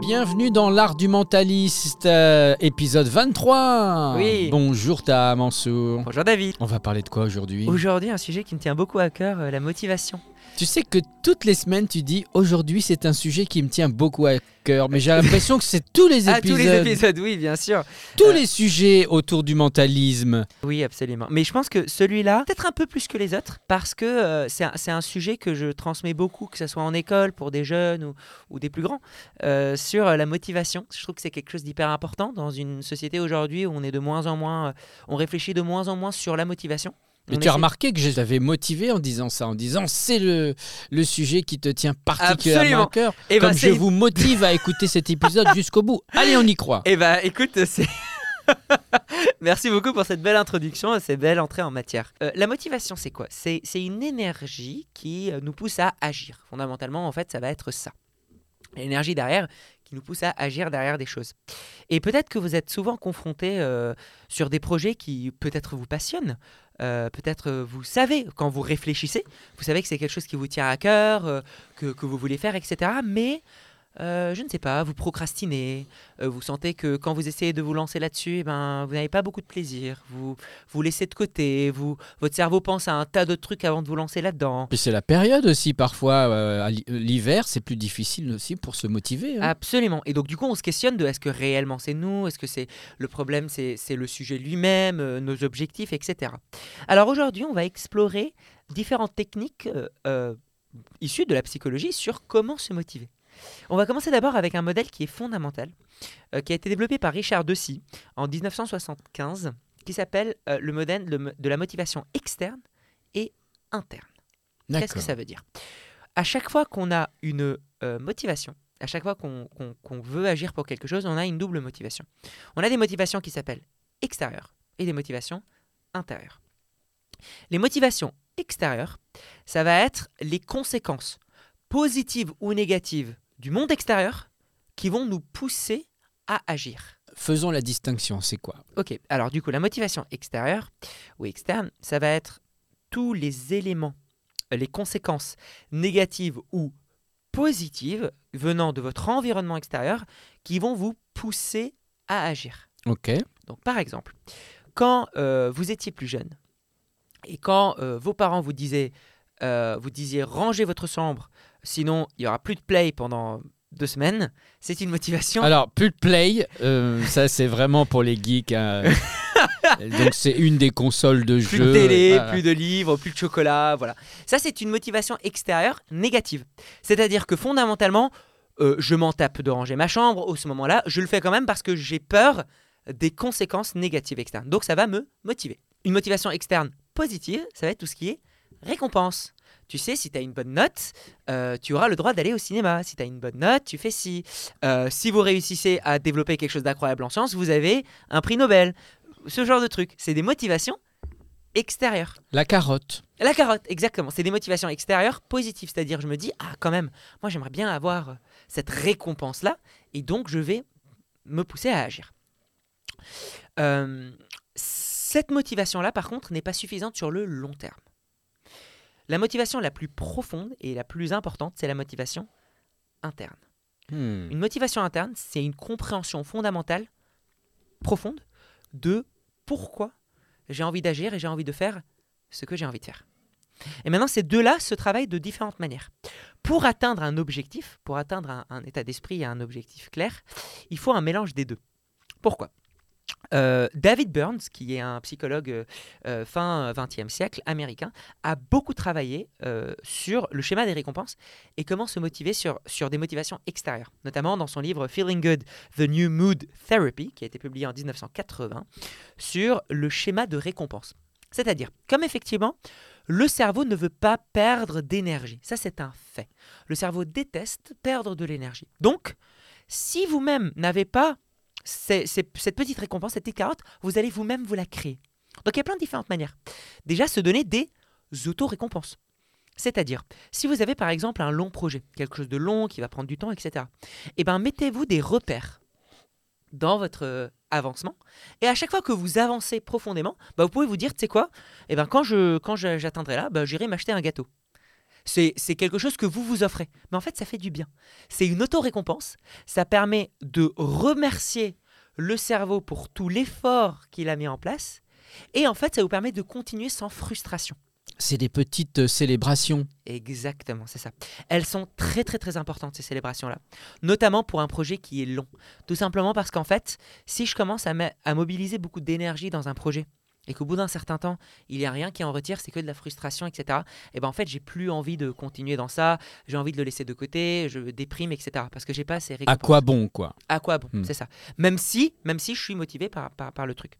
Bienvenue dans l'art du mentaliste, euh, épisode 23. Oui. Bonjour ta Mansour. Bonjour David. On va parler de quoi aujourd'hui? Aujourd'hui, un sujet qui me tient beaucoup à cœur, euh, la motivation. Tu sais que toutes les semaines tu dis aujourd'hui c'est un sujet qui me tient beaucoup à cœur, mais j'ai l'impression que c'est tous les Ah, épisodes, tous les épisodes, oui, bien sûr. tous Euh, les sujets autour du mentalisme. Oui, absolument. Mais je pense que celui-là, peut-être un peu plus que les autres, parce que euh, c'est un, sujet que je transmets beaucoup, que ce soit en école, pour des jeunes ou, ou des plus grands, euh, sur la motivation. Je trouve que c'est quelque chose d'hyper important dans une société aujourd'hui où on est de moins en moins, on réfléchit de moins en moins sur la motivation. Mais On tu as remarqué que je t'avais motivé en disant ça, en disant c'est le, le sujet qui te tient particulièrement Absolument. à cœur. Eh ben, Comme je vous motive à écouter cet épisode jusqu'au bout. Allez, on y croit. Eh bah écoute, c'est... Merci beaucoup pour cette belle introduction et cette belle entrée en matière. Euh, la motivation, c'est quoi? C'est, c'est une énergie qui euh, nous pousse à agir. Fondamentalement, en fait, ça va être ça. L'énergie derrière qui nous pousse à agir derrière des choses. Et peut-être que vous êtes souvent confronté euh, sur des projets qui peut-être vous passionnent. Euh, peut-être euh, vous savez, quand vous réfléchissez, vous savez que c'est quelque chose qui vous tient à cœur, que, que vous voulez faire, etc. Mais euh, je ne sais pas, vous procrastinez, euh, vous sentez que quand vous essayez de vous lancer là-dessus, eh ben, vous n'avez pas beaucoup de plaisir, vous vous laissez de côté, vous, votre cerveau pense à un tas de trucs avant de vous lancer là-dedans. Puis c'est la période aussi, parfois, euh, l'hiver, c'est plus difficile aussi pour se motiver. hein. Absolument. Et donc du coup, on se questionne de est-ce que réellement c'est nous, est-ce que c'est le problème, c'est c'est le sujet lui-même, nos objectifs, etc. Alors aujourd'hui, on va explorer différentes techniques issues de la psychologie sur comment se motiver. On va commencer d'abord avec un modèle qui est fondamental, euh, qui a été développé par Richard Deci en 1975, qui s'appelle euh, le modèle de, la motivation externe et interne. Qu'est-ce que ça veut dire? À chaque fois qu'on a une euh, motivation, à chaque fois qu'on veut agir pour quelque chose, on a une double motivation. On a des motivations qui s'appellent extérieures et des motivations intérieures. Les motivations extérieures, ça va être les conséquences positives ou négatives du monde extérieur qui vont nous pousser à agir. Faisons la distinction, c'est quoi? Ok, alors du coup, la motivation extérieure ou externe, ça va être tous les éléments, euh, les conséquences négatives ou positives venant de votre environnement extérieur qui vont vous pousser à agir. Ok. Donc par exemple, quand euh, vous étiez plus jeune et quand euh, vos parents vous disaient, euh, vous disiez rangez votre chambre, sinon il y aura plus de play pendant deux semaines, c'est une motivation. Alors, plus de play, euh, ça c'est vraiment pour les geeks. hein. Donc c'est une des consoles de plus jeu. de télé, voilà. plus de livres, plus de chocolat, voilà. Ça, c'est une motivation extérieure négative. C'est-à-dire que fondamentalement, euh, je m'en tape de ranger ma chambre au ce moment-là, je le fais quand même parce que j'ai peur des conséquences négatives externes. Donc ça va me motiver. Une motivation externe positive, ça va être tout ce qui est récompense. Tu sais, si tu as une bonne note, euh, tu auras le droit d'aller au cinéma. Si tu as une bonne note, tu fais ci. Euh, si vous réussissez à développer quelque chose d'incroyable en sciences, vous avez un prix Nobel. Ce genre de truc. C'est des motivations extérieures. La carotte. La carotte, exactement. C'est des motivations extérieures positives. C'est-à-dire, je me dis, ah, quand même, moi, j'aimerais bien avoir cette récompense-là. Et donc, je vais me pousser à agir. Euh, cette motivation-là, par contre, n'est pas suffisante sur le long terme. La motivation la plus profonde et la plus importante, c'est la motivation interne. Hmm. Une motivation interne, c'est une compréhension fondamentale, profonde, de pourquoi j'ai envie d'agir et j'ai envie de faire ce que j'ai envie de faire. Et maintenant, ces deux-là se travaillent de différentes manières. Pour atteindre un objectif, pour atteindre un, un état d'esprit et un objectif clair, il faut un mélange des deux. Pourquoi? Euh, David Burns, qui est un psychologue euh, euh, fin XXe siècle américain, a beaucoup travaillé sur le schéma des récompenses et comment se motiver sur, sur des motivations extérieures, notamment dans son livre Feeling Good, The New Mood Therapy, qui a été publié en 1980, sur le schéma de récompense. C'est-à-dire, comme effectivement, le cerveau ne veut pas perdre d'énergie. Ça, c'est un fait. Le cerveau déteste perdre de l'énergie. Donc, si vous-même n'avez pas ces- ces- cette petite récompense, cette petite vous allez vous-même vous la créer. Donc, il y a plein de différentes manières. Déjà, se donner des auto-récompenses. C'est-à-dire, si vous avez par exemple un long projet, quelque chose de long qui va prendre du temps, etc., eh ben, mettez-vous des repères dans votre euh, avancement. Et à chaque fois que vous avancez profondément, bah, vous pouvez vous dire, tu sais quoi, eh ben, quand je quand j'atteindrai là, bah, j'irai m'acheter un gâteau. C'est c'est quelque chose que vous vous offrez. Mais en fait, ça fait du bien. C'est une auto-récompense. Ça permet de remercier le cerveau pour tout l'effort qu'il a mis en place. Et en fait, ça vous permet de continuer sans frustration. C'est des petites euh, célébrations. Exactement, c'est ça. Elles sont très très très importantes, ces célébrations-là. Notamment pour un projet qui est long. Tout simplement parce qu'en fait, si je commence à, à mobiliser beaucoup d'énergie dans un projet, et qu'au bout d'un certain temps, il n'y a rien qui en retire, c'est que de la frustration, etc. Et ben en fait, j'ai plus envie de continuer dans ça, j'ai envie de le laisser de côté, je déprime, etc. Parce que j'ai pas ces À récompenses. quoi bon, quoi? À quoi bon Hmm. C'est ça. Même si, même si je suis motivé par, par, par le truc.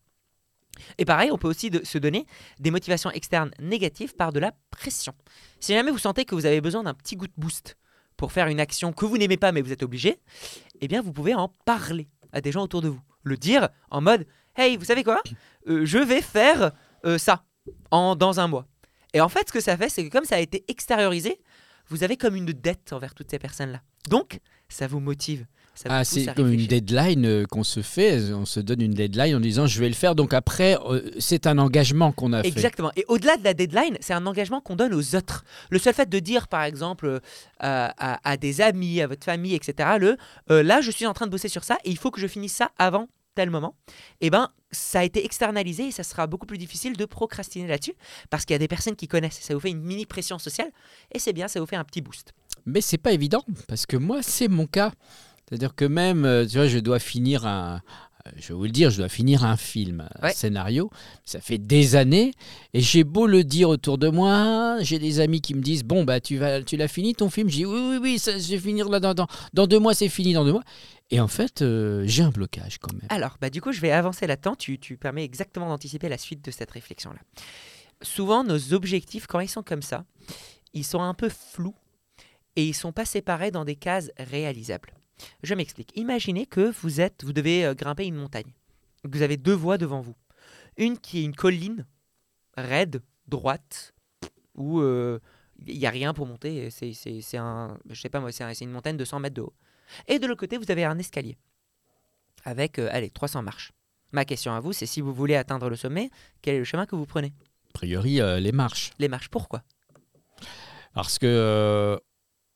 Et pareil, on peut aussi de- se donner des motivations externes négatives par de la pression. Si jamais vous sentez que vous avez besoin d'un petit coup de boost pour faire une action que vous n'aimez pas mais vous êtes obligé, eh bien vous pouvez en parler à des gens autour de vous. Le dire en mode Hey, vous savez quoi? Euh, Je vais faire euh, ça en, dans un mois. Et en fait, ce que ça fait, c'est que comme ça a été extériorisé, vous avez comme une dette envers toutes ces personnes-là. Donc, ça vous motive. Ça vous Ah, c'est comme une deadline euh, qu'on se fait. On se donne une deadline en disant je vais le faire. Donc après, euh, c'est un engagement qu'on a fait. Exactement. Et au-delà de la deadline, c'est un engagement qu'on donne aux autres. Le seul fait de dire, par exemple, euh, à, à des amis, à votre famille, etc., le là, je suis en train de bosser sur ça et il faut que je finisse ça avant tel moment, eh ben, ça a été externalisé et ça sera beaucoup plus difficile de procrastiner là-dessus parce qu'il y a des personnes qui connaissent. Ça vous fait une mini pression sociale et c'est bien, ça vous fait un petit boost. Mais c'est pas évident parce que moi, c'est mon cas. C'est-à-dire que même, euh, tu vois, je dois finir un. Euh, Je vais vous le dire, je dois finir un film, un Ouais. scénario. Ça fait des années et j'ai beau le dire autour de moi, j'ai des amis qui me disent bon bah tu vas, tu l'as fini ton film? Je dis oui oui oui, ça, je vais finir là dans, dans, dans deux mois, c'est fini dans deux mois. Et en fait, euh, j'ai un blocage quand même. Alors, bah, du coup, je vais avancer là-dedans. Tu, tu permets exactement d'anticiper la suite de cette réflexion-là. Souvent, nos objectifs, quand ils sont comme ça, ils sont un peu flous et ils sont pas séparés dans des cases réalisables. Je m'explique. Imaginez que vous êtes, vous devez euh, grimper une montagne. Vous avez deux voies devant vous. Une qui est une colline raide, droite, où euh, il n'y a rien pour monter. C'est, c'est, c'est un, je sais pas moi, c'est, un- c'est une montagne de 100 mètres de haut. Et de l'autre côté, vous avez un escalier avec, euh, allez, 300 marches. Ma question à vous, c'est si vous voulez atteindre le sommet, quel est le chemin que vous prenez? A priori, euh, les marches. Les marches, pourquoi? Parce que euh,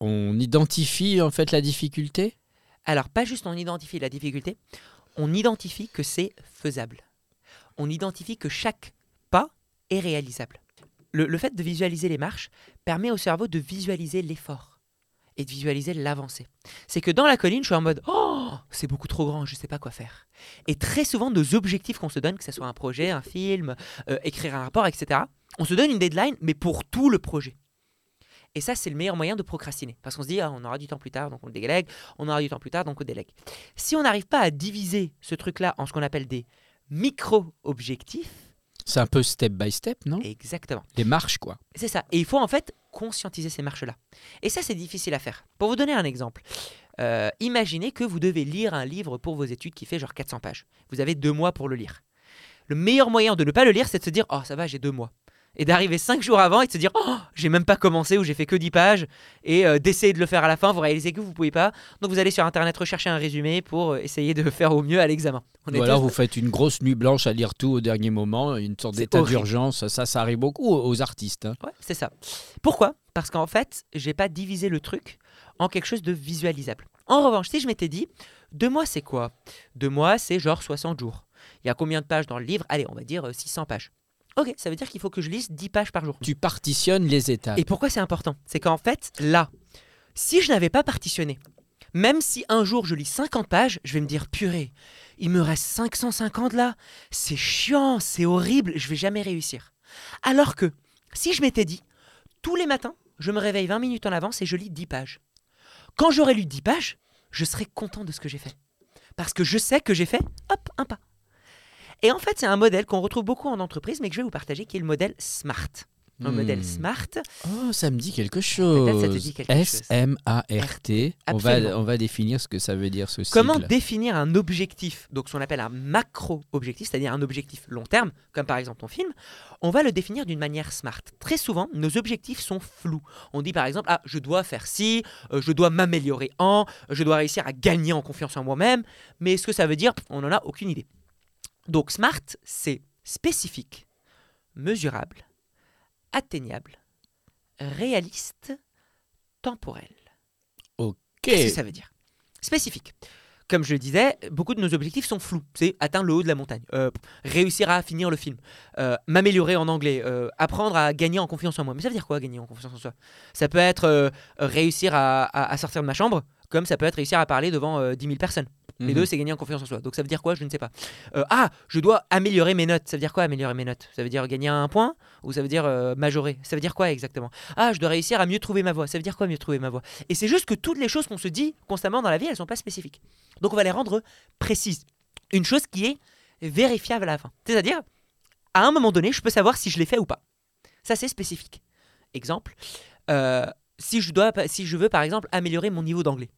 on identifie en fait la difficulté? Alors, pas juste on identifie la difficulté, on identifie que c'est faisable. On identifie que chaque pas est réalisable. Le, fait de visualiser les marches permet au cerveau de visualiser l'effort et de visualiser l'avancée. C'est que dans la colline, je suis en mode Oh, c'est beaucoup trop grand, je ne sais pas quoi faire. Et très souvent, nos objectifs qu'on se donne, que ce soit un projet, un film, euh, écrire un rapport, etc., on se donne une deadline, mais pour tout le projet. Et ça, c'est le meilleur moyen de procrastiner. Parce qu'on se dit, ah, on aura du temps plus tard, donc on le délègue, on aura du temps plus tard, donc on délègue. Si on n'arrive pas à diviser ce truc-là en ce qu'on appelle des micro-objectifs, C'est un peu step by step, non? Exactement. Les marches, quoi. C'est ça. Et il faut en fait conscientiser ces marches-là. Et ça, c'est difficile à faire. Pour vous donner un exemple, euh, imaginez que vous devez lire un livre pour vos études qui fait genre 400 pages. Vous avez deux mois pour le lire. Le meilleur moyen de ne pas le lire, c'est de se dire Oh, ça va, j'ai deux mois. Et d'arriver cinq jours avant et de se dire Oh, j'ai même pas commencé ou j'ai fait que 10 pages. Et euh, d'essayer de le faire à la fin, vous réalisez que vous pouvez pas. Donc vous allez sur internet rechercher un résumé pour euh, essayer de faire au mieux à l'examen. Ou alors tous- vous faites une grosse nuit blanche à lire tout au dernier moment, une sorte d'état d'urgence. Ça, ça arrive beaucoup aux artistes. hein. Ouais, c'est ça. Pourquoi? Parce qu'en fait, j'ai pas divisé le truc en quelque chose de visualisable. En revanche, si je m'étais dit, deux mois c'est quoi? Deux mois c'est genre 60 jours. Il y a combien de pages dans le livre? Allez, on va dire euh, 600 pages. Ok, ça veut dire qu'il faut que je lise 10 pages par jour. Tu partitionnes les étapes. Et pourquoi c'est important? C'est qu'en fait, là, si je n'avais pas partitionné, même si un jour je lis 50 pages, je vais me dire purée, il me reste 550 là, c'est chiant, c'est horrible, je vais jamais réussir. Alors que si je m'étais dit, tous les matins, je me réveille 20 minutes en avance et je lis 10 pages. Quand j'aurai lu 10 pages, je serai content de ce que j'ai fait. Parce que je sais que j'ai fait, hop, un pas. Et en fait, c'est un modèle qu'on retrouve beaucoup en entreprise, mais que je vais vous partager, qui est le modèle SMART. Un Hmm. modèle SMART, Oh, ça me dit quelque chose. Peut-être ça te dit quelque chose. S-M-A-R-T. On va, Absolument. on va définir ce que ça veut dire ce Comment définir un objectif, donc ce qu'on appelle un macro-objectif, c'est-à-dire un objectif long terme, comme par exemple ton film, on va le définir d'une manière smart. Très souvent, nos objectifs sont flous. On dit par exemple, ah, je dois faire ci, euh, je dois m'améliorer en, je dois réussir à gagner en confiance en moi-même, mais ce que ça veut dire, on n'en a aucune idée. Donc smart, c'est spécifique, mesurable, atteignable, réaliste, temporel. Ok. Qu'est-ce que ça veut dire? Spécifique. Comme je le disais, beaucoup de nos objectifs sont flous. C'est atteindre le haut de la montagne, euh, réussir à finir le film, euh, m'améliorer en anglais, euh, apprendre à gagner en confiance en moi. Mais ça veut dire quoi gagner en confiance en soi? Ça peut être réussir à, à- à sortir de ma chambre, comme ça peut être réussir à parler devant euh, 10 000 personnes. Les Mhm. deux, c'est gagner en confiance en soi. Donc ça veut dire quoi? Je ne sais pas. Euh, ah, je dois améliorer mes notes. Ça veut dire quoi améliorer mes notes? Ça veut dire gagner un point ou ça veut dire euh, majorer? Ça veut dire quoi exactement? Ah, je dois réussir à mieux trouver ma voix. Ça veut dire quoi mieux trouver ma voix? Et c'est juste que toutes les choses qu'on se dit constamment dans la vie, elles sont pas spécifiques. Donc on va les rendre précises. Une chose qui est vérifiable à la fin. C'est-à-dire, à un moment donné, je peux savoir si je l'ai fait ou pas. Ça, c'est spécifique. Exemple, euh, si, je dois, si je veux par exemple améliorer mon niveau d'anglais,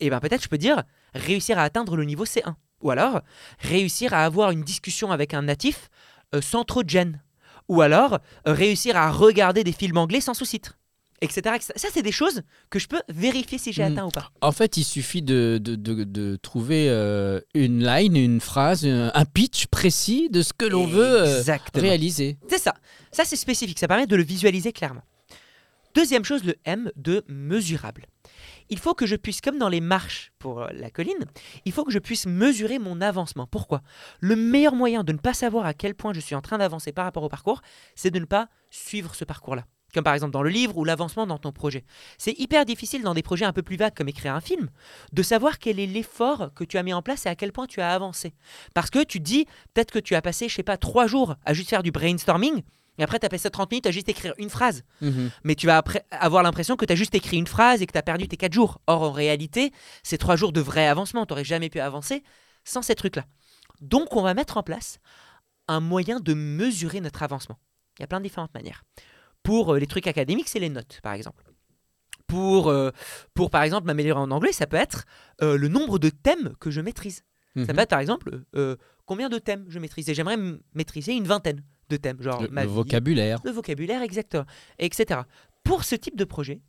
et ben peut-être je peux dire réussir à atteindre le niveau C1. Ou alors réussir à avoir une discussion avec un natif euh, sans trop de gêne. Ou alors euh, réussir à regarder des films anglais sans sous-titres. Etc, etc. Ça, c'est des choses que je peux vérifier si j'ai Mhm. atteint ou pas. En fait, il suffit de, de, de- de trouver euh, une line, une phrase, un un pitch précis de ce que l'on veut réaliser. C'est ça. Ça, c'est spécifique. Ça permet de le visualiser clairement. Deuxième chose, le M de mesurable. Il faut que je puisse, comme dans les marches pour euh, la colline, il faut que je puisse mesurer mon avancement. Pourquoi? Le meilleur moyen de ne pas savoir à quel point je suis en train d'avancer par rapport au parcours, c'est de ne pas suivre ce parcours-là. Comme par exemple dans le livre ou l'avancement dans ton projet. C'est hyper difficile dans des projets un peu plus vagues comme écrire un film, de savoir quel est l'effort que tu as mis en place et à quel point tu as avancé. Parce que tu dis, peut-être que tu as passé, je sais pas, trois jours à juste faire du brainstorming, et après tu as passé 30 minutes à juste écrire une phrase. Mhm. Mais tu vas après avoir l'impression que tu as juste écrit une phrase et que tu as perdu tes 4 jours. Or, en réalité, c'est 3 jours de vrai avancement. Tu jamais pu avancer sans ces trucs-là. Donc, on va mettre en place un moyen de mesurer notre avancement. Il y a plein de différentes manières. Pour euh, les trucs académiques, c'est les notes, par exemple. Pour, euh, pour par exemple, m'améliorer en anglais, ça peut être euh, le nombre de thèmes que je maîtrise. Ça Mhm. peut être, par exemple, euh, combien de thèmes je maîtrise? Et j'aimerais maîtriser une vingtaine de thèmes. Genre le, ma le vie, vocabulaire. le vocabulaire exactement, etc. Pour ce type de projet,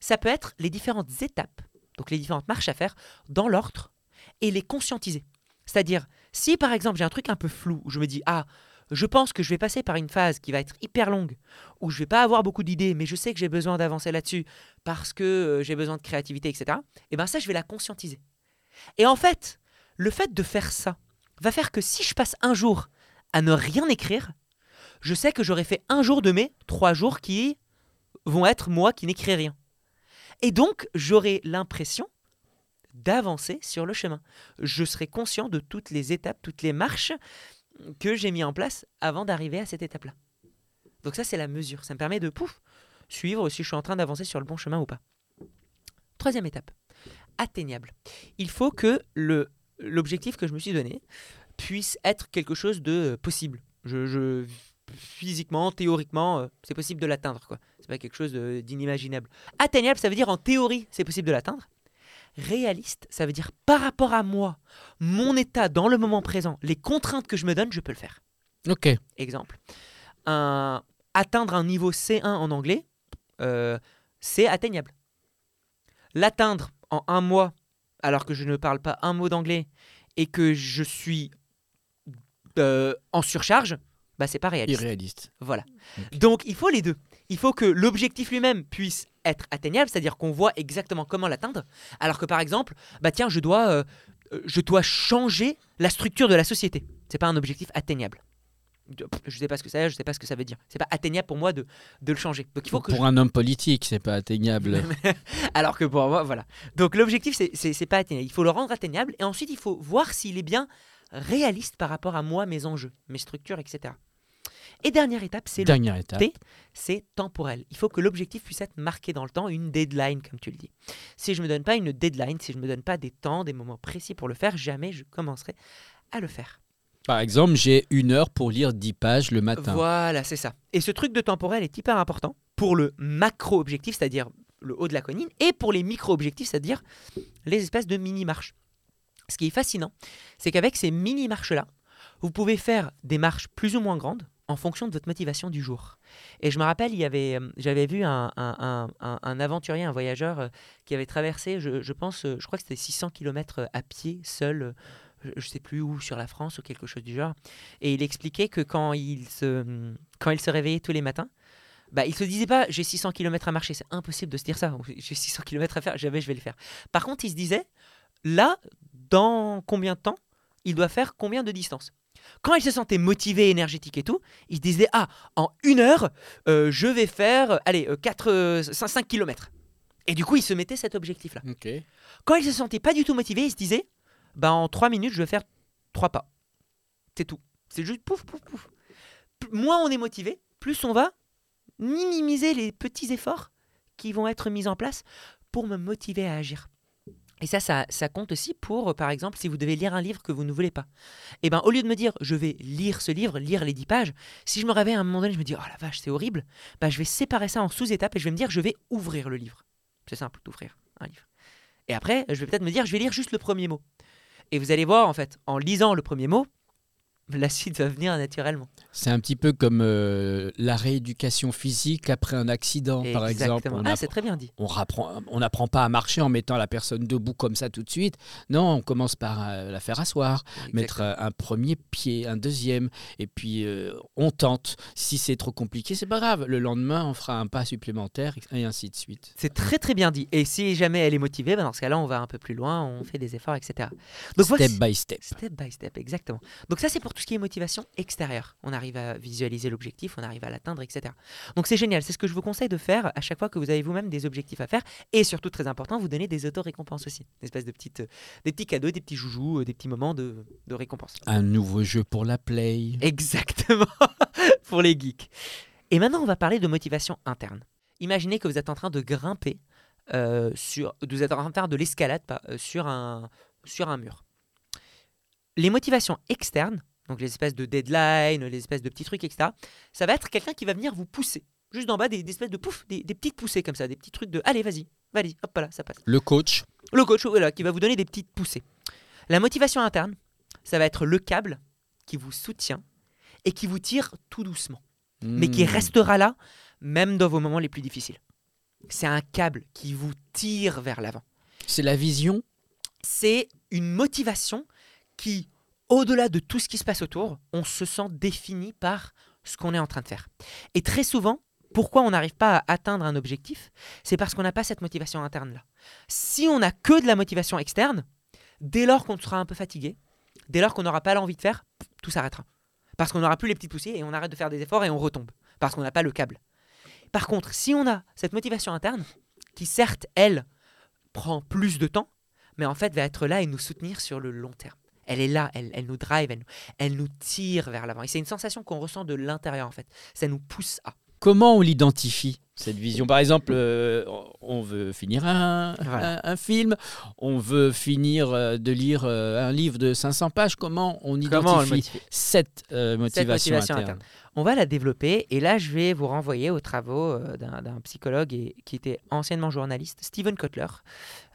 ça peut être les différentes étapes, donc les différentes marches à faire dans l'ordre et les conscientiser. C'est-à-dire, si par exemple j'ai un truc un peu flou où je me dis ah je pense que je vais passer par une phase qui va être hyper longue, où je vais pas avoir beaucoup d'idées, mais je sais que j'ai besoin d'avancer là-dessus parce que euh, j'ai besoin de créativité, etc. Et bien ça, je vais la conscientiser. Et en fait, le fait de faire ça va faire que si je passe un jour à ne rien écrire, je sais que j'aurai fait un jour de mes trois jours qui vont être moi qui n'écris rien. Et donc, j'aurai l'impression d'avancer sur le chemin. Je serai conscient de toutes les étapes, toutes les marches que j'ai mis en place avant d'arriver à cette étape-là. Donc ça, c'est la mesure. Ça me permet de, pouf, suivre si je suis en train d'avancer sur le bon chemin ou pas. Troisième étape, atteignable. Il faut que l'objectif que je me suis donné puisse être quelque chose de possible. Physiquement, théoriquement, euh, c'est possible de l'atteindre. quoi. C'est pas quelque chose de- d'inimaginable. Atteignable, ça veut dire en théorie, c'est possible de l'atteindre. Réaliste, ça veut dire par rapport à moi, mon état dans le moment présent, les contraintes que je me donne, je peux le faire. Ok. Exemple, un- atteindre un niveau C1 en anglais, euh, c'est atteignable. L'atteindre en un mois, alors que je ne parle pas un mot d'anglais et que je suis euh, en surcharge, bah c'est pas réaliste. Irréaliste. Voilà. Donc il faut les deux. Il faut que l'objectif lui-même puisse être atteignable, c'est-à-dire qu'on voit exactement comment l'atteindre. Alors que par exemple, bah tiens, je dois, euh, euh, je dois changer la structure de la société. C'est pas un objectif atteignable. Je sais pas ce que c'est, je sais pas ce que ça veut dire. C'est pas atteignable pour moi de, de le changer. Donc il faut que Pour un homme politique, c'est pas atteignable. alors que pour moi, voilà. Donc l'objectif, c'est pas atteignable. Il faut le rendre atteignable et ensuite il faut voir s'il est bien réaliste par rapport à moi, mes enjeux, mes structures, etc. Et dernière étape, c'est le étape. T. c'est temporel. Il faut que l'objectif puisse être marqué dans le temps, une deadline, comme tu le dis. Si je ne me donne pas une deadline, si je ne me donne pas des temps, des moments précis pour le faire, jamais je commencerai à le faire. Par exemple, j'ai une heure pour lire 10 pages le matin. Voilà, c'est ça. Et ce truc de temporel est hyper important pour le macro-objectif, c'est-à-dire le haut de la colline, et pour les micro-objectifs, c'est-à-dire les espèces de mini-marches. Ce qui est fascinant, c'est qu'avec ces mini-marches-là, vous pouvez faire des marches plus ou moins grandes en fonction de votre motivation du jour. Et je me rappelle, euh, j'avais vu un, aventurier, un voyageur euh, qui avait traversé, je, pense, euh, je crois que c'était 600 km à pied, seul, je ne sais plus où, sur la France ou quelque chose du genre. Et il expliquait que quand il se, se réveillait tous les matins, bah, il se disait pas j'ai 600 km à marcher, c'est impossible de se dire ça. J'ai 600 km à faire, jamais je vais le faire. Par contre, il se disait là, dans combien de temps il doit faire combien de distance? Quand il se sentait motivé, énergétique et tout, il se disait Ah, en une heure, euh, je vais faire, euh, allez, 4, 5, km. Et du coup, il se mettait cet objectif-là. Quand il se sentait pas du tout motivé, il se disait Bah, en 3 minutes, je vais faire 3 pas. C'est tout. C'est juste pouf, pouf, pouf. Moins on est motivé, plus on va minimiser les petits efforts qui vont être mis en place pour me motiver à agir. Et ça, ça, compte aussi pour, euh, par exemple, si vous devez lire un livre que vous ne voulez pas. Et ben, au lieu de me dire, je vais lire ce livre, lire les 10 pages, si je me réveille à un moment donné, je me dis, oh la vache, c'est horrible, bah, je vais séparer ça en sous-étapes et je vais me dire, je vais ouvrir le livre. C'est simple d'ouvrir un livre. Et après, je vais peut-être me dire, je vais lire juste le premier mot. Et vous allez voir, en fait, en lisant le premier mot, la suite va venir naturellement. C'est un petit peu comme euh, la rééducation physique après un accident, par exemple. Exactement. On Ah, apprend- c'est très bien dit. on rapprend- on n'apprend pas à marcher en mettant la personne debout comme ça tout de suite. Non, on commence par euh, la faire asseoir, mettre euh, un premier pied, un deuxième, et puis on tente. Si c'est trop compliqué, c'est pas grave. Le lendemain, on fera un pas supplémentaire et ainsi de suite. C'est très très bien dit. Et si jamais elle est motivée, bah, dans ce cas-là, on va un peu plus loin, on fait des efforts, etc. Donc step voici- by step. Step by step, exactement. Donc ça, c'est pour tout ce qui est motivation extérieure. On arrive à visualiser l'objectif, on arrive à l'atteindre, etc. Donc c'est génial. C'est ce que je vous conseille de faire à chaque fois que vous avez vous-même des objectifs à faire. Et surtout, très important, vous donner des auto-récompenses aussi. Une espèce de petites, euh, des petits cadeaux, des petits joujoux, euh, des petits moments de, de récompense. Un nouveau jeu pour la play. Exactement, pour les geeks. Et maintenant, on va parler de motivation interne. Imaginez que vous êtes en train de grimper euh, sur, vous êtes en train de faire de l'escalade euh, sur, un, sur un mur. Les motivations externes, donc les espèces de deadline, les espèces de petits trucs, etc., ça va être quelqu'un qui va venir vous pousser. Juste d'en bas, des, des espèces de pouf, des, des petites poussées comme ça, des petits trucs de allez, vas-y, vas-y, hop là, ça passe. Le coach. Le coach, voilà, qui va vous donner des petites poussées. La motivation interne, ça va être le câble qui vous soutient et qui vous tire tout doucement, mais qui Hmm. restera là même dans vos moments les plus difficiles. C'est un câble qui vous tire vers l'avant. C'est la vision? C'est une motivation qui, au-delà de tout ce qui se passe autour, on se sent défini par ce qu'on est en train de faire. Et très souvent, pourquoi on n'arrive pas à atteindre un objectif C'est parce qu'on n'a pas cette motivation interne-là. Si on n'a que de la motivation externe, dès lors qu'on sera un peu fatigué, dès lors qu'on n'aura pas l'envie de faire, tout s'arrêtera. Parce qu'on n'aura plus les petites poussées et on arrête de faire des efforts et on retombe. Parce qu'on n'a pas le câble. Par contre, si on a cette motivation interne, qui certes, elle, prend plus de temps, mais en fait va être là et nous soutenir sur le long terme. Elle est là, elle, elle nous drive, elle, nous- elle nous tire vers l'avant. Et c'est une sensation qu'on ressent de l'intérieur en fait. Ça nous pousse à. Comment on l'identifie cette vision? Par exemple, euh, on veut finir un, Voilà. un- un film, on veut finir euh, de lire euh, un livre de 500 pages. Comment on Comment identifie cette, Cette motivation, interne, interne. On va la développer et là je vais vous renvoyer aux travaux d'un d'un psychologue et, qui était anciennement journaliste, Steven Kotler,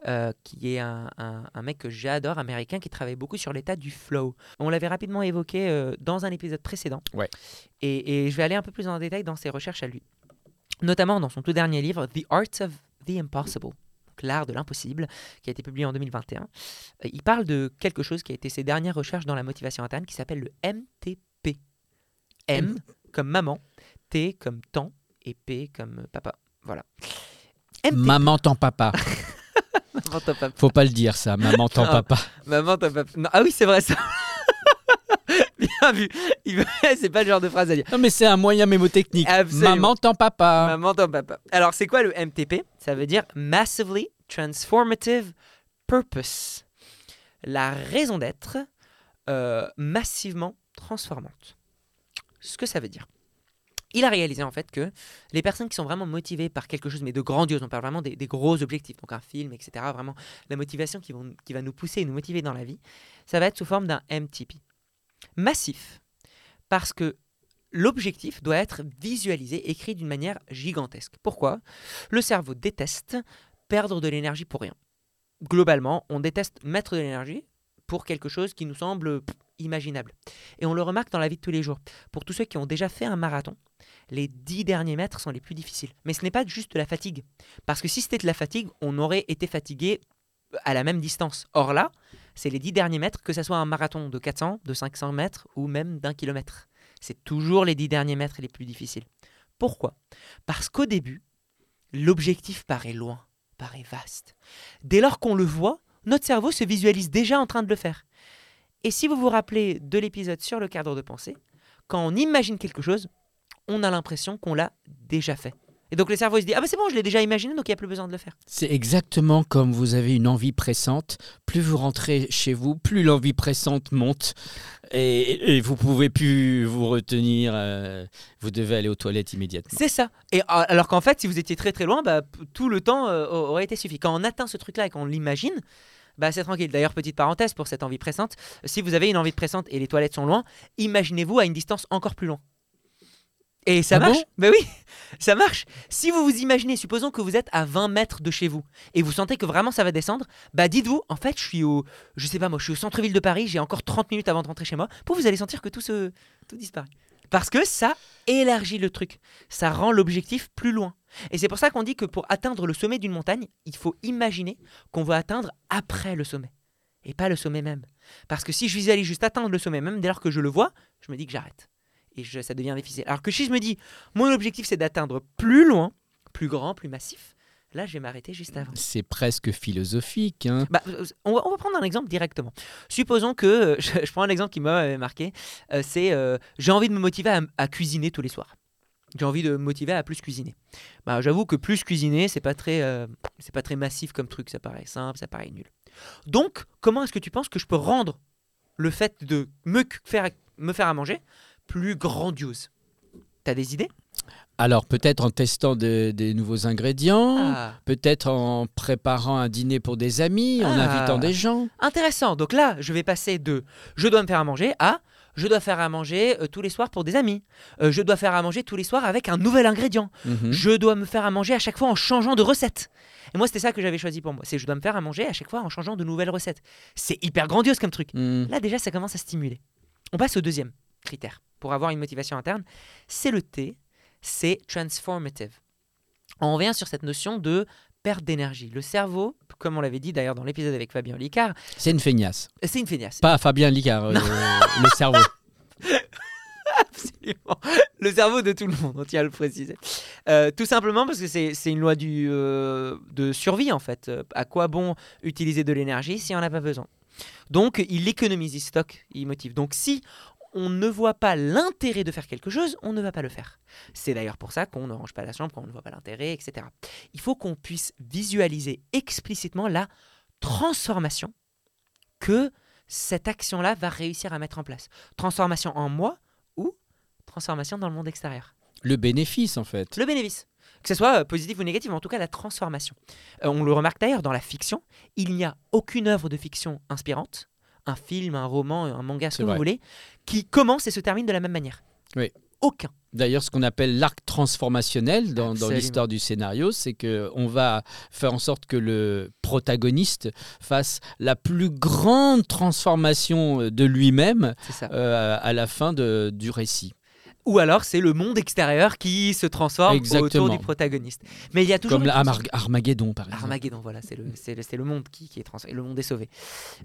euh, qui est un, un- un mec que j'adore, américain, qui travaille beaucoup sur l'état du flow. On l'avait rapidement évoqué euh, dans un épisode précédent. Ouais. Et, et je vais aller un peu plus en détail dans ses recherches à lui. Notamment dans son tout dernier livre, The Art of the Impossible. L'art de l'impossible, qui a été publié en 2021. Euh, Il parle de quelque chose qui a été ses dernières recherches dans la motivation interne, qui s'appelle le MTP. M comme maman, T comme temps et P comme papa. Voilà. MTP. Maman ton papa. Maman, ton papa. Faut pas le dire ça, maman Ah. papa. Maman, papa. Non, ah oui, c'est vrai ça. Bien vu. C'est pas le genre de phrase à dire. Non mais c'est un moyen mémotechnique. Absolument. Maman ton papa. Maman, papa. Alors, c'est quoi le MTP Ça veut dire Massively Transformative Purpose. La raison d'être euh, massivement transformante. Ce que ça veut dire. Il a réalisé en fait que les personnes qui sont vraiment motivées par quelque chose, mais de grandiose, on parle vraiment des, gros objectifs, donc un film, etc., vraiment la motivation qui, qui va nous pousser et nous motiver dans la vie, ça va être sous forme d'un MTP. Massif, parce que l'objectif doit être visualisé, écrit d'une manière gigantesque. Pourquoi? Le cerveau déteste perdre de l'énergie pour rien. Globalement, on déteste mettre de l'énergie pour quelque chose qui nous semble imaginable. Et on le remarque dans la vie de tous les jours. Pour tous ceux qui ont déjà fait un marathon, les dix derniers mètres sont les plus difficiles. Mais ce n'est pas juste de la fatigue. Parce que si c'était de la fatigue, on aurait été fatigué à la même distance. Or là, c'est les dix derniers mètres, que ce soit un marathon de 400, de 500 mètres ou même d'un kilomètre. C'est toujours les dix derniers mètres les plus difficiles. Pourquoi? Parce qu'au début, l'objectif paraît loin, paraît vaste. Dès lors qu'on le voit, notre cerveau se visualise déjà en train de le faire. Et si vous vous rappelez de l'épisode sur le cadre de pensée, quand on imagine quelque chose, on a l'impression qu'on l'a déjà fait. Et donc le cerveau il se dit ah bah c'est bon je l'ai déjà imaginé donc il n'y a plus besoin de le faire. C'est exactement comme vous avez une envie pressante. Plus vous rentrez chez vous, plus l'envie pressante monte et, et vous pouvez plus vous retenir. euh, vous devez aller aux toilettes immédiatement. C'est ça. Et euh, alors qu'en fait si vous étiez très très loin, bah, tout le temps euh, aurait été suffi. Quand on atteint ce truc là et qu'on l'imagine, bah c'est tranquille. D'ailleurs petite parenthèse pour cette envie pressante, si vous avez une envie pressante et les toilettes sont loin, imaginez-vous à une distance encore plus loin. Et ça Ah marche. bon Mais oui, ça marche. Si vous vous imaginez, supposons que vous êtes à 20 mètres de chez vous et vous sentez que vraiment ça va descendre, bah dites-vous, en fait, je suis au, je sais pas moi, je suis au centre-ville de Paris, j'ai encore 30 minutes avant de rentrer chez moi. Pour vous allez sentir que tout se, tout disparaît. Parce que ça élargit le truc, ça rend l'objectif plus loin. Et c'est pour ça qu'on dit que pour atteindre le sommet d'une montagne, il faut imaginer qu'on va atteindre après le sommet et pas le sommet même. Parce que si je visualise juste atteindre le sommet même, dès lors que je le vois, je me dis que j'arrête. Et je- ça devient difficile. Alors que si je me dis, mon objectif c'est d'atteindre plus loin, plus grand, plus massif, là je vais m'arrêter juste avant. C'est presque philosophique. hein. Bah, euh, on, va, on va prendre un exemple directement. Supposons que, euh, je, je prends un exemple qui m'a euh, marqué, euh, c'est euh, j'ai envie de me motiver à, à cuisiner tous les soirs. J'ai envie de me motiver à plus cuisiner. Bah, J'avoue que plus cuisiner, c'est pas très, euh, c'est pas très massif comme truc. Ça paraît simple, ça paraît nul. Donc, comment est-ce que tu penses que je peux rendre le fait de me faire, me faire à manger plus grandiose T'as des idées? Alors peut-être en testant de- des nouveaux ingrédients, Ah, peut-être en préparant un dîner pour des amis, en Ah. invitant des gens. Intéressant. Donc là, je vais passer de je dois me faire à manger à je dois faire à manger euh, tous les soirs pour des amis. Euh, je dois faire à manger tous les soirs avec un nouvel ingrédient. Mhm. Je dois me faire à manger à chaque fois en changeant de recette. Et moi, c'était ça que j'avais choisi pour moi. C'est je dois me faire à manger à chaque fois en changeant de nouvelles recettes. C'est hyper grandiose comme truc. Mm. Là, déjà, ça commence à stimuler. On passe au deuxième critère pour avoir une motivation interne. C'est le T, c'est transformative. On revient sur cette notion de perte d'énergie. Le cerveau, comme on l'avait dit d'ailleurs dans l'épisode avec Fabien Licard, C'est une feignasse. c'est une feignasse. Pas Fabien Licard, euh, le cerveau. Absolument. Le cerveau de tout le monde, on tient à le préciser. Euh, tout simplement parce que c'est une loi du, euh, de survie en fait. Euh, À quoi bon utiliser de l'énergie si on n'a pas besoin? Donc il économise, il stocke, il motive. Donc si on ne voit pas l'intérêt de faire quelque chose, on ne va pas le faire. C'est d'ailleurs pour ça qu'on ne range pas la chambre quand on ne voit pas l'intérêt, etc. Il faut qu'on puisse visualiser explicitement la transformation que cette action-là va réussir à mettre en place. Transformation en moi ou transformation dans le monde extérieur. Le bénéfice, en fait. Le bénéfice. Que ce soit euh, positif ou négatif, mais en tout cas la transformation. Euh, on le remarque d'ailleurs dans la fiction, il n'y a aucune œuvre de fiction inspirante, un film, un roman, un manga, ce que vous voulez, qui commence et se termine de la même manière. Oui. Aucun. D'ailleurs, ce qu'on appelle l'arc transformationnel dans, l'histoire du scénario, c'est que on va faire en sorte que le protagoniste fasse la plus grande transformation de lui-même euh, à la fin de- du récit. Ou alors c'est le monde extérieur qui se transforme autour du protagoniste. Mais il y a toujours Comme la Armageddon, par exemple. Armageddon, voilà, c'est le, monde qui, qui est transformé, le monde est sauvé.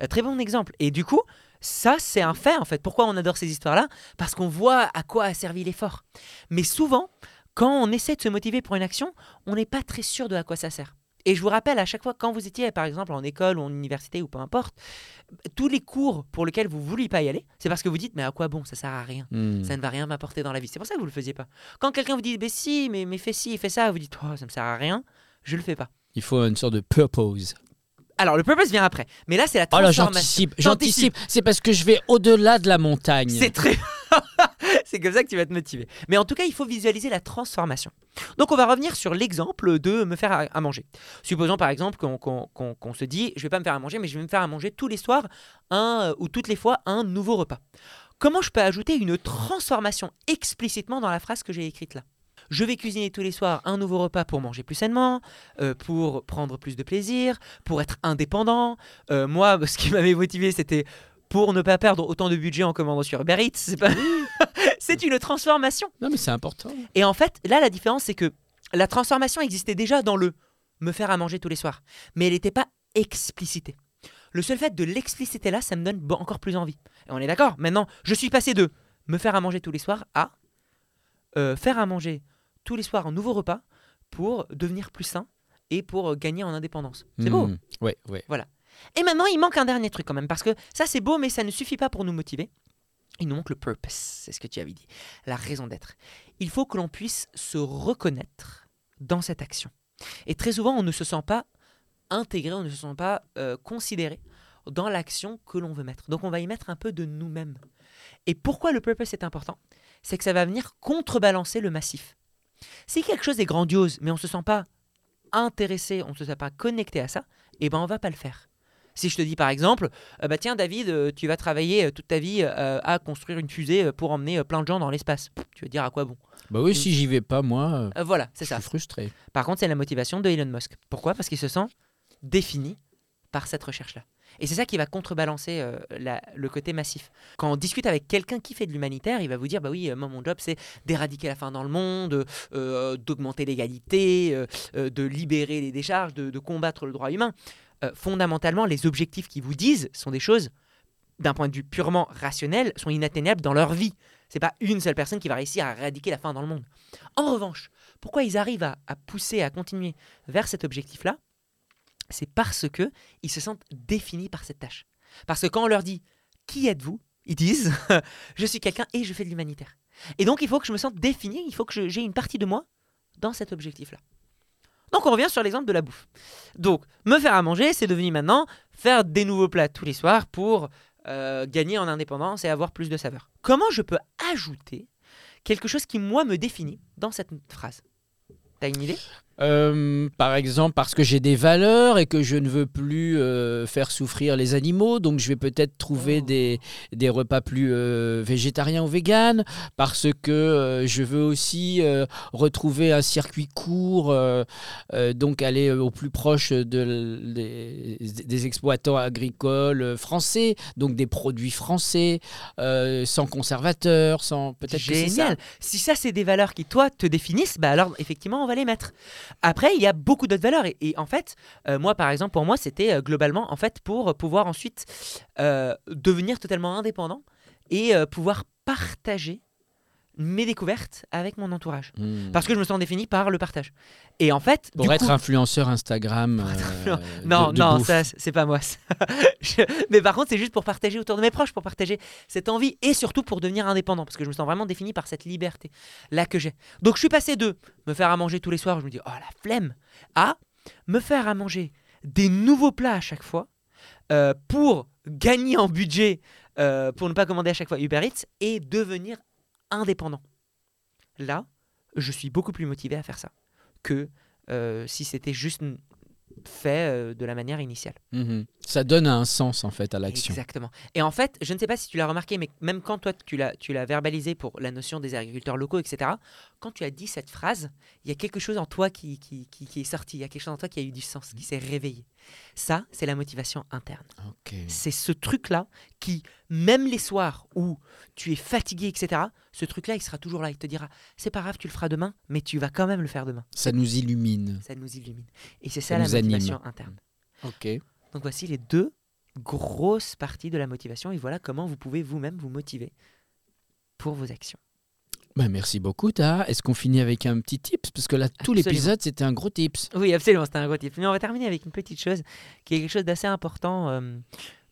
Euh, très bon exemple. Et du coup, ça, c'est un fait, en fait. Pourquoi on adore ces histoires-là? Parce qu'on voit à quoi a servi l'effort. Mais souvent, quand on essaie de se motiver pour une action, on n'est pas très sûr de à quoi ça sert. Et je vous rappelle, à chaque fois, quand vous étiez, par exemple, en école ou en université ou peu importe, tous les cours pour lesquels vous ne vouliez pas y aller, c'est parce que vous dites, mais à quoi bon, ça sert à rien. Hmm. Ça ne va rien m'apporter dans la vie. C'est pour ça que vous le faisiez pas. Quand quelqu'un vous dit, mais si, mais, mais fais ci, fais ça, vous dites, oh, ça me sert à rien, je le fais pas. Il faut une sorte de purpose. Alors, le purpose vient après. Mais là, c'est la Oh transformation. j'anticipe, T'anticipes. j'anticipe. C'est parce que je vais au-delà de la montagne. C'est très. C'est comme ça que tu vas te motiver. Mais en tout cas, il faut visualiser la transformation. Donc, on va revenir sur l'exemple de me faire à, à manger. Supposons par exemple qu'on se dit je vais pas me faire à manger, mais je vais me faire à manger tous les soirs un, euh, ou toutes les fois un nouveau repas. Comment je peux ajouter une transformation explicitement dans la phrase que j'ai écrite là? Je vais cuisiner tous les soirs un nouveau repas pour manger plus sainement, euh, pour prendre plus de plaisir, pour être indépendant. Euh, moi, ce qui m'avait motivé, c'était pour ne pas perdre autant de budget en commandant sur Uber Eats. C'est pas... c'est une transformation. Non, mais c'est important. Et en fait, là, la différence, c'est que la transformation existait déjà dans le me faire à manger tous les soirs, mais elle n'était pas explicitée. Le seul fait de l'expliciter là, ça me donne encore plus envie. Et on est d'accord Maintenant, je suis passé de me faire à manger tous les soirs à euh, faire à manger tous les soirs un nouveau repas pour devenir plus sain et pour euh, gagner en indépendance. C'est beau. Hmm. Ouais, ouais. Et maintenant, il manque un dernier truc quand même, parce que ça c'est beau, mais ça ne suffit pas pour nous motiver. Il nous manque le purpose, c'est ce que tu avais dit, la raison d'être. Il faut que l'on puisse se reconnaître dans cette action. Et très souvent, on ne se sent pas intégré, on ne se sent pas euh, considéré dans l'action que l'on veut mettre. Donc on va y mettre un peu de nous-mêmes. Et pourquoi le purpose est important? C'est que ça va venir contrebalancer le massif. Si quelque chose est grandiose, mais on ne se sent pas intéressé, on ne se sent pas connecté à ça, eh ben on va pas le faire. Si je te dis par exemple, euh, bah tiens David, euh, tu vas travailler euh, toute ta vie à construire une fusée pour emmener plein de gens dans l'espace, tu vas dire à quoi bon? Bah oui, si j'y vais pas, moi, Voilà, c'est je ça. suis frustré. Par contre, c'est la motivation de Elon Musk. Pourquoi? Parce qu'il se sent défini par cette recherche-là. Et c'est ça qui va contrebalancer euh, la- le côté massif. Quand on discute avec quelqu'un qui fait de l'humanitaire, il va vous dire bah oui, euh, moi mon job c'est d'éradiquer la faim dans le monde, euh, d'augmenter l'égalité, de libérer les décharges, de, de combattre le droit humain. Euh, fondamentalement, les objectifs qu'ils vous disent sont des choses, d'un point de vue purement rationnel, sont inatteignables dans leur vie. C'est pas une seule personne qui va réussir à éradiquer la faim dans le monde. En revanche, pourquoi ils arrivent à, à pousser, à continuer vers cet objectif-là? C'est parce que ils se sentent définis par cette tâche. Parce que quand on leur dit qui êtes-vous, ils disent je suis quelqu'un et je fais de l'humanitaire. Et donc il faut que je me sente défini, il faut que j'ai une partie de moi dans cet objectif-là. Donc on revient sur l'exemple de la bouffe. Donc me faire à manger, c'est devenu maintenant faire des nouveaux plats tous les soirs pour euh, gagner en indépendance et avoir plus de saveur. Comment je peux ajouter quelque chose qui moi me définit dans cette phrase? T'as une idée? Euh, par exemple, parce que j'ai des valeurs et que je ne veux plus euh, faire souffrir les animaux, donc je vais peut-être trouver Oh. des, des repas plus euh, végétariens ou véganes, parce que je veux aussi retrouver un circuit court, donc aller au plus proche de, des, des exploitants agricoles français, donc des produits français, sans conservateurs, sans peut-être que c'est ça. Génial. Si ça, c'est des valeurs qui, toi, te définissent, bah alors, effectivement, on va les mettre. Après, il y a beaucoup d'autres valeurs. Et, en fait, euh, moi, par exemple, pour moi, c'était euh, globalement, en fait, pour pouvoir ensuite euh, devenir totalement indépendant et pouvoir partager mes découvertes avec mon entourage. Hmm. Parce que je me sens défini par le partage. Et en fait, Pour du être coup, influenceur Instagram. Euh, Non, de- de non, bouffe. ça, c'est pas moi. Je- Mais par contre, c'est juste pour partager autour de mes proches, pour partager cette envie et surtout pour devenir indépendant, parce que je me sens vraiment défini par cette liberté là que j'ai. Donc je suis passé de me faire à manger tous les soirs, je me dis oh la flemme, à me faire à manger des nouveaux plats à chaque fois euh, pour gagner en budget, euh, pour ne pas commander à chaque fois Uber Eats et devenir indépendant. Là, je suis beaucoup plus motivé à faire ça que euh, si c'était juste fait euh, de la manière initiale. Mhm. Ça donne un sens en fait à l'action. Exactement. Et en fait, je ne sais pas si tu l'as remarqué, mais même quand toi tu l'as, tu l'as verbalisé pour la notion des agriculteurs locaux, etc., quand tu as dit cette phrase, il y a quelque chose en toi qui, qui, qui- qui est sorti, il y a quelque chose en toi qui a eu du sens, qui s'est réveillé. Ça, c'est la motivation interne. Ok. C'est ce truc-là qui, même les soirs où tu es fatigué, etc., ce truc-là, il sera toujours là. Il te dira, c'est pas grave, tu le feras demain, mais tu vas quand même le faire demain. Ça nous illumine. Ça nous illumine. Et c'est Ça ça, la anime. motivation interne. Ok. Donc voici les deux grosses parties de la motivation et voilà comment vous pouvez vous-même vous motiver pour vos actions. Bah, merci beaucoup, Tara. Est-ce qu'on finit avec un petit tips? Parce que là, tout l'épisode, c'était un gros tips. Oui, absolument, c'était un gros tip. Mais on va terminer avec une petite chose qui est quelque chose d'assez important euh,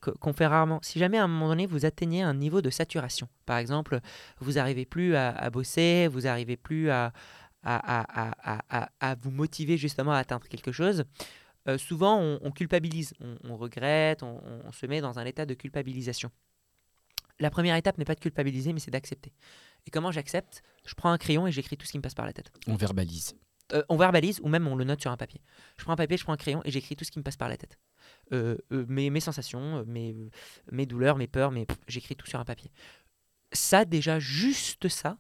qu'on fait rarement. Si jamais à un moment donné vous atteignez un niveau de saturation, par exemple, vous n'arrivez plus à, à bosser, vous n'arrivez plus à- à- à- à vous motiver justement à atteindre quelque chose, euh, souvent on, on culpabilise, on, on regrette, on, se met dans un état de culpabilisation. La première étape n'est pas de culpabiliser, mais c'est d'accepter. Et comment j'accepte? Je prends un crayon et j'écris tout ce qui me passe par la tête. On verbalise. Euh, on verbalise ou même on le note sur un papier. Je prends un papier, je prends un crayon et j'écris tout ce qui me passe par la tête. Euh, mes, mes sensations, mes, mes douleurs, mes peurs, j'écris tout sur un papier. Ça, déjà, juste ça,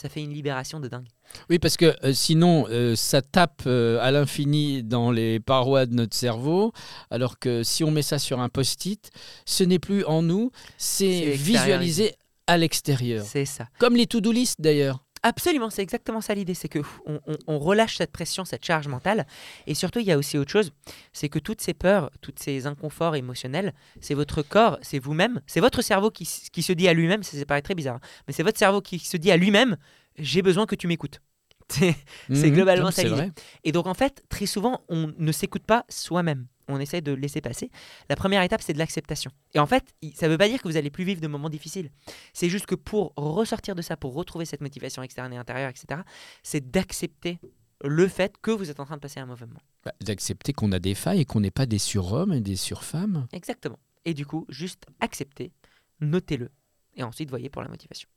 ça fait une libération de dingue. Oui, parce que euh, sinon, euh, ça tape euh, à l'infini dans les parois de notre cerveau, alors que si on met ça sur un post-it, ce n'est plus en nous, c'est visualisé à l'extérieur. C'est ça. Comme les to-do list d'ailleurs. Absolument, c'est exactement ça l'idée, c'est que on, on- on relâche cette pression, cette charge mentale, et surtout il y a aussi autre chose, c'est que toutes ces peurs, tous ces inconforts émotionnels, c'est votre corps, c'est vous-même, c'est votre cerveau qui, qui se dit à lui-même, ça, ça paraît très bizarre, hein, mais c'est votre cerveau qui se dit à lui-même, j'ai besoin que tu m'écoutes. C'est Mhm, globalement ça l'idée. Et donc en fait, très souvent, on ne s'écoute pas soi-même. On essaie de laisser passer. La première étape, c'est de l'acceptation. Et en fait, ça ne veut pas dire que vous allez plus vivre de moments difficiles. C'est juste que pour ressortir de ça, pour retrouver cette motivation externe et intérieure, etc., c'est d'accepter le fait que vous êtes en train de passer un mauvais moment. Bah, D'accepter qu'on a des failles et qu'on n'est pas des surhommes et des surfemmes. Exactement. Et du coup, juste accepter, notez-le. Et ensuite, voyez pour la motivation.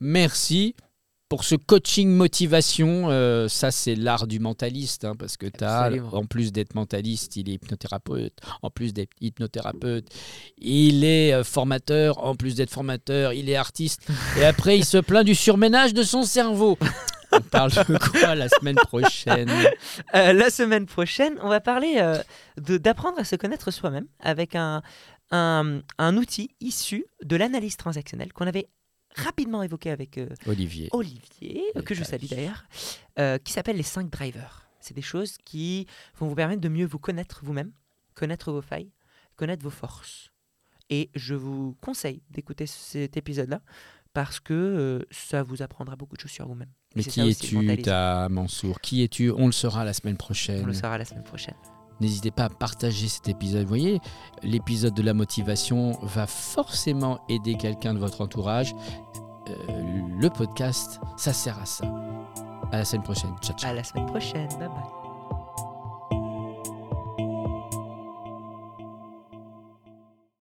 Merci pour ce coaching motivation. euh, ça, c'est l'art du mentaliste, hein, parce que tu as, Absolument. en plus d'être mentaliste, il est hypnothérapeute. En plus d'être hypnothérapeute, il est euh, formateur. En plus d'être formateur, il est artiste. Et après, il se plaint du surménage de son cerveau. On parle de quoi la semaine prochaine? Euh, la semaine prochaine, on va parler euh, d'apprendre à se connaître soi-même avec un, un, un outil issu de l'analyse transactionnelle qu'on avait rapidement évoqué avec euh, Olivier. Olivier, euh, que je salue d'ailleurs, euh, qui s'appelle les 5 drivers. C'est des choses qui vont vous permettre de mieux vous connaître vous-même, connaître vos failles, connaître vos forces. Et je vous conseille d'écouter cet épisode-là parce que ça vous apprendra beaucoup de choses sur vous-même. Mais qui es-tu, ta Mansour? Qui es-tu? On le saura la semaine On prochaine. le saura la semaine prochaine. N'hésitez pas à partager cet épisode. Vous voyez, l'épisode de la motivation va forcément aider quelqu'un de votre entourage. Euh, le podcast, ça sert à ça. À la semaine prochaine. Ciao, ciao. À la semaine prochaine. Bye bye.